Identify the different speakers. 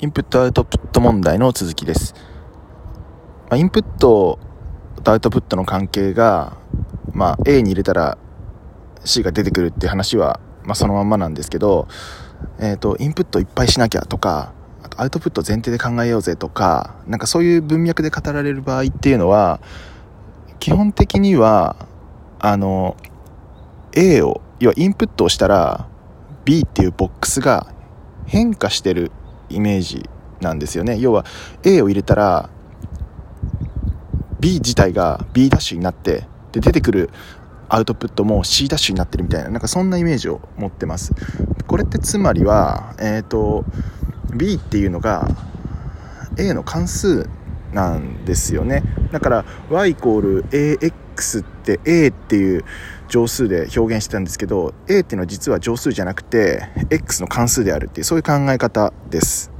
Speaker 1: インプットアウトプット問題の続きです。まあ、インプットとアウトプットの関係が、まあ、A に入れたら C が出てくるっていう話は、まあ、そのまんまなんですけど、えっ、ー、と、インプットいっぱいしなきゃとか、あとアウトプット前提で考えようぜとか、なんかそういう文脈で語られる場合っていうのは、基本的には、あの、A を、要はインプットをしたら、B っていうボックスが変化してるイメージなんですよね。要は A を入れたら B 自体が B ダッシュになってで出てくるアウトプットも C ダッシュになってるみたいななんかそんなイメージを持ってます。これってつまりは、えーと、B っていうのが A の関数なんですよね。だから y イコール AX って A っていう乗数で表現してたんですけど A っていうのは実は乗数じゃなくて X の関数であるっていうそういう考え方です。